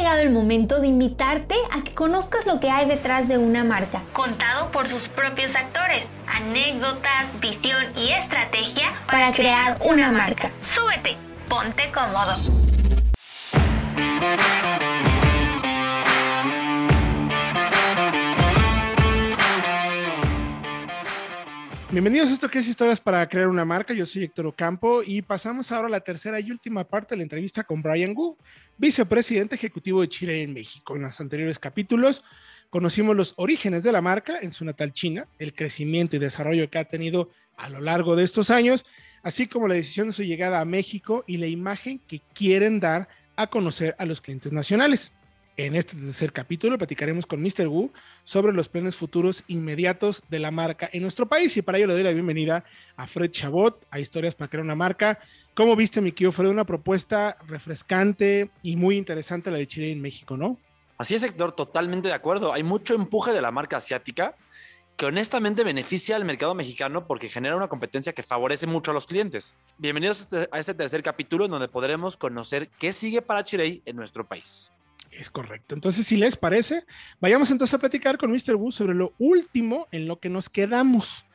llegado el momento de invitarte a que conozcas lo que hay detrás de una marca, contado por sus propios actores, anécdotas, visión y estrategia para crear una marca. Súbete, ponte cómodo. Bienvenidos a esto que es Historias para crear una marca. Yo soy Héctor Ocampo y pasamos ahora a la tercera y última parte de la entrevista con Brian Gu, vicepresidente ejecutivo de Chile en México. En los anteriores capítulos conocimos los orígenes de la marca en su natal China, el crecimiento y desarrollo que ha tenido a lo largo de estos años, así como la decisión de su llegada a México y la imagen que quieren dar a conocer a los clientes nacionales. En este tercer capítulo platicaremos con Mr. Wu sobre los planes futuros inmediatos de la marca en nuestro país y para ello le doy la bienvenida a Fred Chabot, a Historias para crear una marca. ¿Cómo viste, mi tío Fred? Una propuesta refrescante y muy interesante la de Chile en México, ¿no? Así es, Héctor, totalmente de acuerdo. Hay mucho empuje de la marca asiática que honestamente beneficia al mercado mexicano porque genera una competencia que favorece mucho a los clientes. Bienvenidos a este, este tercer capítulo donde podremos conocer qué sigue para Chile en nuestro país. Es correcto. Entonces, si les parece, vayamos entonces a platicar con Mr. Wu sobre lo último en lo que nos quedamos.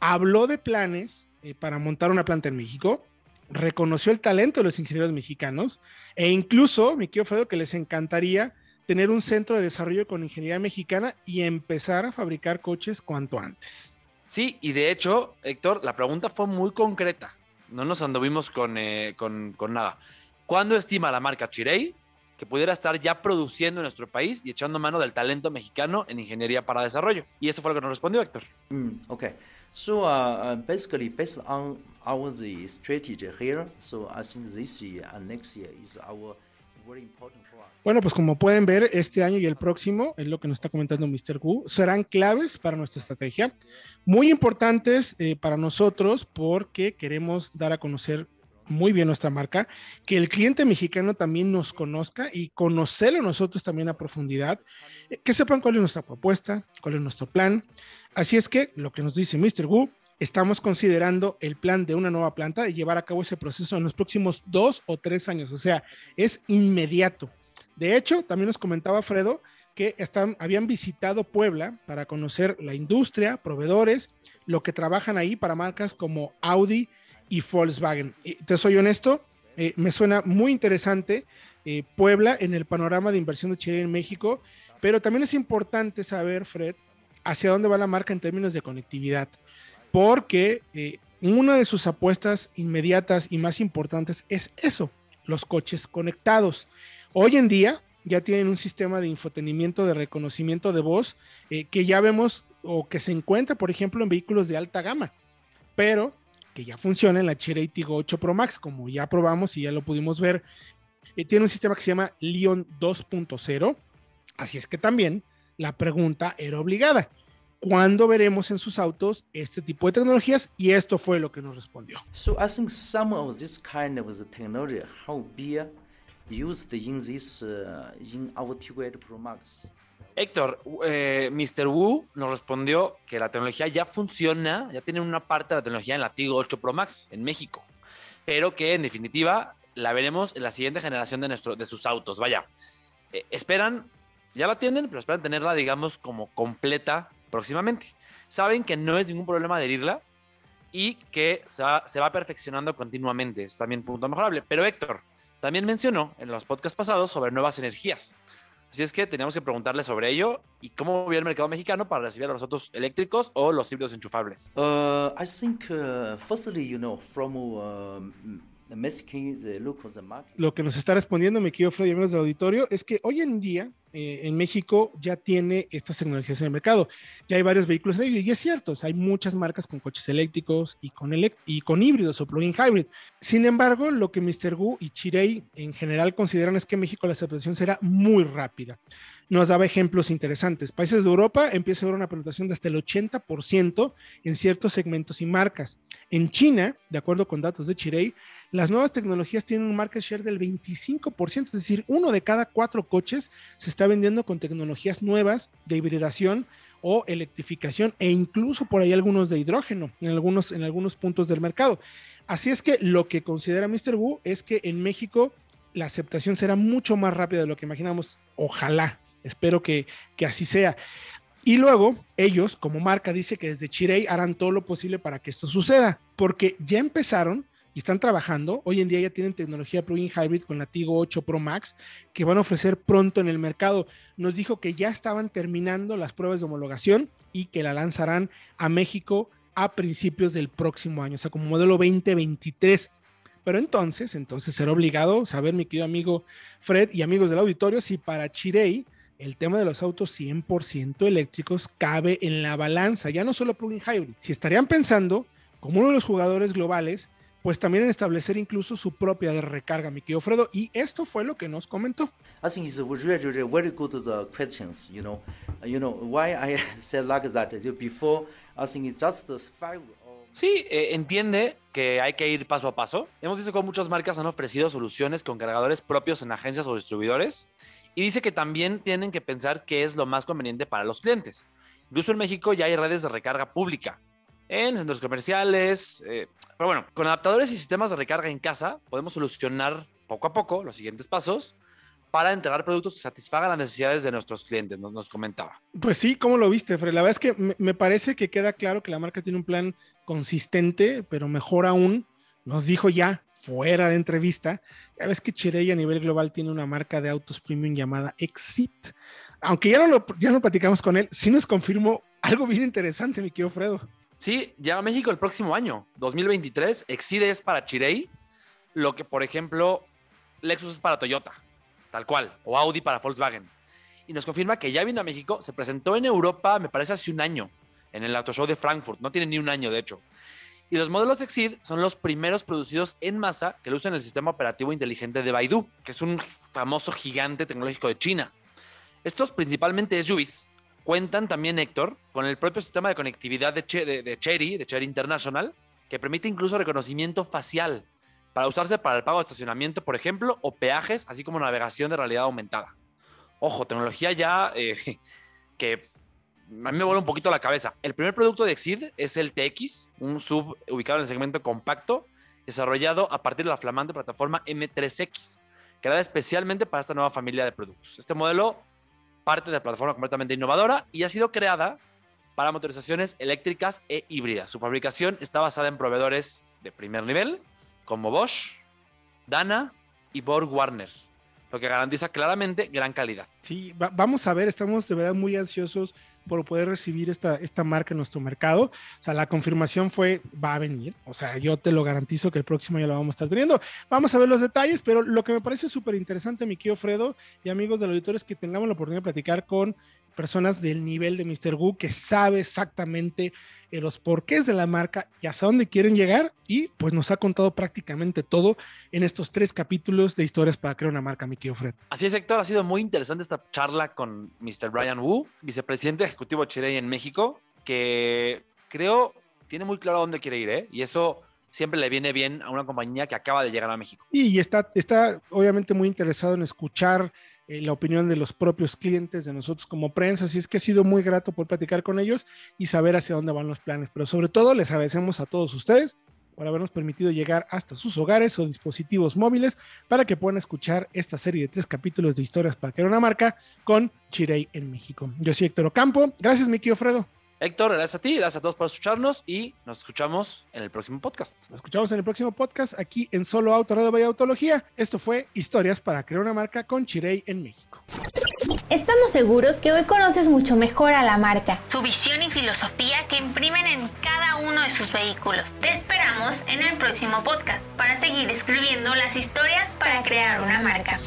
Habló de planes eh, para montar una planta en México, reconoció el talento de los ingenieros mexicanos e incluso, me quiero Fredo, que les encantaría tener un centro de desarrollo con ingeniería mexicana y empezar a fabricar coches cuanto antes. Sí, y de hecho, Héctor, la pregunta fue muy concreta. No nos anduvimos con, eh, con, con nada. ¿Cuándo estima la marca Chirey que pudiera estar ya produciendo en nuestro país y echando mano del talento mexicano en ingeniería para desarrollo. Y eso fue lo que nos respondió Héctor. Mm, okay. So uh, basically, based on our the strategy here, so I think this year and next year is our very important for us. Bueno, pues como pueden ver, este año y el próximo, es lo que nos está comentando Mr. Wu, serán claves para nuestra estrategia, muy importantes eh, para nosotros porque queremos dar a conocer muy bien nuestra marca, que el cliente mexicano también nos conozca y conocerlo nosotros también a profundidad, eh, que sepan cuál es nuestra propuesta, cuál es nuestro plan. Así es que lo que nos dice Mr. Wu, estamos considerando el plan de una nueva planta y llevar a cabo ese proceso en los próximos dos o tres años, o sea, es inmediato. De hecho, también nos comentaba Fredo que están, habían visitado Puebla para conocer la industria, proveedores, lo que trabajan ahí para marcas como Audi, y Volkswagen. te soy honesto, eh, me suena muy interesante eh, Puebla en el panorama de inversión de Chile en México, pero también es importante saber, Fred, hacia dónde va la marca en términos de conectividad, porque eh, una de sus apuestas inmediatas y más importantes es eso, los coches conectados. Hoy en día ya tienen un sistema de infotenimiento de reconocimiento de voz que ya vemos o que se encuentra, por ejemplo, en vehículos de alta gama, pero que ya funciona en la Chery Tigo 8 Pro Max, como ya probamos y ya lo pudimos ver. Eh, tiene un sistema que se llama Leon 2.0. Así es que también la pregunta era obligada. ¿Cuándo veremos en sus autos este tipo de tecnologías? Y esto fue lo que nos respondió. So I think some of this kind of technology how be used in this uh, in our Tigo 8 Pro Max. Héctor, eh, Mr. Wu nos respondió que la tecnología ya funciona, ya tiene una parte de la tecnología en la Tigo 8 Pro Max en México, pero que en definitiva la veremos en la siguiente generación de, nuestro, de sus autos. Vaya, eh, esperan, ya la tienen, pero esperan tenerla, digamos, como completa próximamente. Saben que no es ningún problema adherirla y que se va, se va perfeccionando continuamente. Es también punto mejorable. Pero Héctor también mencionó en los podcasts pasados sobre nuevas energías. Así es que teníamos que preguntarle sobre ello y cómo ve el mercado mexicano para recibir a los autos eléctricos o los híbridos enchufables. Uh, I think, uh, uh, lo que nos está respondiendo mi querido Freddy, amigos del auditorio, es que hoy en día eh, en México ya tiene estas tecnologías en el mercado. Ya hay varios vehículos en ello, y es cierto, hay muchas marcas con coches eléctricos y con, y con híbridos o plug-in hybrid. Sin embargo, lo que Mr. Gu y Chirei en general consideran es que en México la aceptación será muy rápida nos daba ejemplos interesantes. Países de Europa empieza a haber una penetración de hasta el 80% en ciertos segmentos y marcas. En China, de acuerdo con datos de Chirei, las nuevas tecnologías tienen un market share del 25%, es decir, uno de cada cuatro coches se está vendiendo con tecnologías nuevas de hibridación o electrificación e incluso por ahí algunos de hidrógeno en algunos, en algunos puntos del mercado. Así es que lo que considera Mr. Wu es que en México la aceptación será mucho más rápida de lo que imaginamos. Ojalá, espero que, que así sea. Y luego ellos, como marca, dice que desde Chirey harán todo lo posible para que esto suceda, porque ya empezaron y están trabajando. Hoy en día ya tienen tecnología plug-in hybrid con la Tigo 8 Pro Max que van a ofrecer pronto en el mercado. Nos dijo que ya estaban terminando las pruebas de homologación y que la lanzarán a México a principios del próximo año, o sea, como modelo 2023. Pero entonces, entonces será obligado saber, mi querido amigo Fred y amigos del auditorio, si para Chirey el tema de los autos 100% eléctricos cabe en la balanza, ya no solo plug-in hybrid. Si estarían pensando, como uno de los jugadores globales, pues también en establecer incluso su propia de recarga, mi querido Fredo, y esto fue lo que nos comentó. I think it's really, really very good the questions, you know. You know, why I said like that before, I think it's just the five Sí, eh, entiende que hay que ir paso a paso. Hemos visto que muchas marcas han ofrecido soluciones con cargadores propios en agencias o distribuidores y dice que también tienen que pensar qué es lo más conveniente para los clientes. Incluso en México ya hay redes de recarga pública en centros comerciales. Eh, pero bueno, con adaptadores y sistemas de recarga en casa podemos solucionar poco a poco los siguientes pasos para entregar productos que satisfagan las necesidades de nuestros clientes, nos, comentaba. Pues sí, ¿cómo lo viste, Fred? La verdad es que me, me, parece que queda claro que la marca tiene un plan consistente, pero mejor aún, nos dijo ya fuera de entrevista, ya ves que Chirey a nivel global tiene una marca de autos premium llamada Exit. Aunque ya no lo, ya no platicamos con él, sí nos confirmó algo bien interesante, mi querido Fredo. Sí, llega a México el próximo año, 2023. Exit es para Chirey, lo que, por ejemplo, Lexus es para Toyota tal cual, o Audi para Volkswagen. Y nos confirma que ya vino a México, se presentó en Europa, me parece hace un año, en el Auto Show de Frankfurt, no tiene ni un año de hecho. Y los modelos Exceed son los primeros producidos en masa que lo usan el sistema operativo inteligente de Baidu, que es un famoso gigante tecnológico de China. Estos principalmente SUVs cuentan también, Héctor, con el propio sistema de conectividad de, de, de Cherry, de Cherry International, que permite incluso reconocimiento facial para usarse para el pago de estacionamiento, por ejemplo, o peajes, así como navegación de realidad aumentada. Ojo, tecnología ya eh, que a mí me vuelve un poquito la cabeza. El primer producto de Exid es el TX, un sub ubicado en el segmento compacto, desarrollado a partir de la flamante plataforma M3X, creada especialmente para esta nueva familia de productos. Este modelo parte de la plataforma completamente innovadora y ha sido creada para motorizaciones eléctricas e híbridas. Su fabricación está basada en proveedores de primer nivel, como Bosch, Dana y Borg Warner, lo que garantiza claramente gran calidad. Sí, va, vamos a ver, estamos de verdad muy ansiosos por poder recibir esta, esta marca en nuestro mercado. O sea, la confirmación fue, va a venir. O sea, yo te lo garantizo que el próximo ya lo vamos a estar teniendo. Vamos a ver los detalles, pero lo que me parece súper interesante, mi querido Fredo y amigos del auditorio, es que tengamos la oportunidad de platicar con personas del nivel de Mr. Wu que sabe exactamente eh, los porqués de la marca y hasta dónde quieren llegar y pues nos ha contado prácticamente todo en estos tres capítulos de historias para crear una marca, mi querido Fred. Así es, Héctor, ha sido muy interesante esta charla con Mr. Brian Wu, vicepresidente ejecutivo Chirey en México, que creo tiene muy claro a dónde quiere ir, ¿eh? Y eso siempre le viene bien a una compañía que acaba de llegar a México. Y está, está obviamente muy interesado en escuchar eh, la opinión de los propios clientes, de nosotros como prensa, así es que ha sido muy grato por platicar con ellos y saber hacia dónde van los planes, pero sobre todo les agradecemos a todos ustedes por habernos permitido llegar hasta sus hogares o dispositivos móviles para que puedan escuchar esta serie de tres capítulos de historias para crear una marca con Chirey en México. Yo soy Héctor Ocampo. Gracias, Miki Ofredo. Héctor, gracias a ti, gracias a todos por escucharnos y nos escuchamos en el próximo podcast. Nos escuchamos en el próximo podcast aquí en Solo Auto Radio Vaya Autología. Esto fue Historias para crear una marca con Chirey en México. Estamos seguros que hoy conoces mucho mejor a la marca, su visión y filosofía que imprimen en cada uno de sus vehículos. Te esperamos en el próximo podcast para seguir escribiendo las historias para crear una marca.